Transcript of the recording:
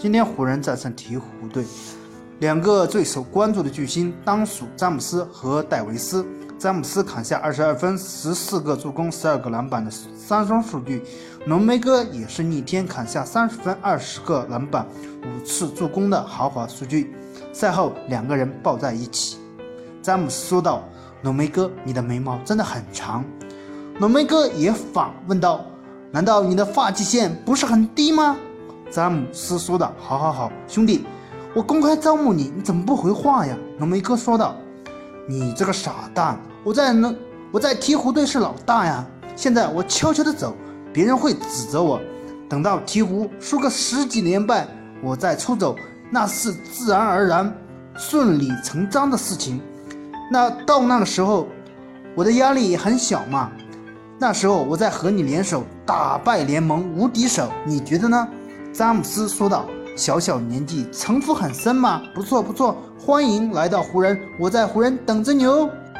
今天湖人战胜鹈鹕队，两个最受关注的巨星当属詹姆斯和戴维斯。詹姆斯砍下二十二分、十四个助攻、十二个篮板的三双数据，浓眉哥也是逆天砍下三十分、二十个篮板、五次助攻的豪华数据。赛后，两个人抱在一起。詹姆斯说道：“浓眉哥，你的眉毛真的很长。”浓眉哥也反问道：“难道你的发际线不是很低吗？”詹姆斯说道：“好好好，兄弟，我公开招募你，你怎么不回话呀？”浓眉哥说道。你这个傻蛋！我在那，我在鹈鹕队是老大呀。现在我悄悄的走，别人会指责我。等到鹈鹕输个十几连败，我再出走，那是自然而然、顺理成章的事情。那到那个时候，我的压力也很小嘛。那时候我再和你联手，打败联盟无敌手，你觉得呢？詹姆斯说道。小小年纪，城府很深嘛，不错不错，欢迎来到湖人，我在湖人等着你哦。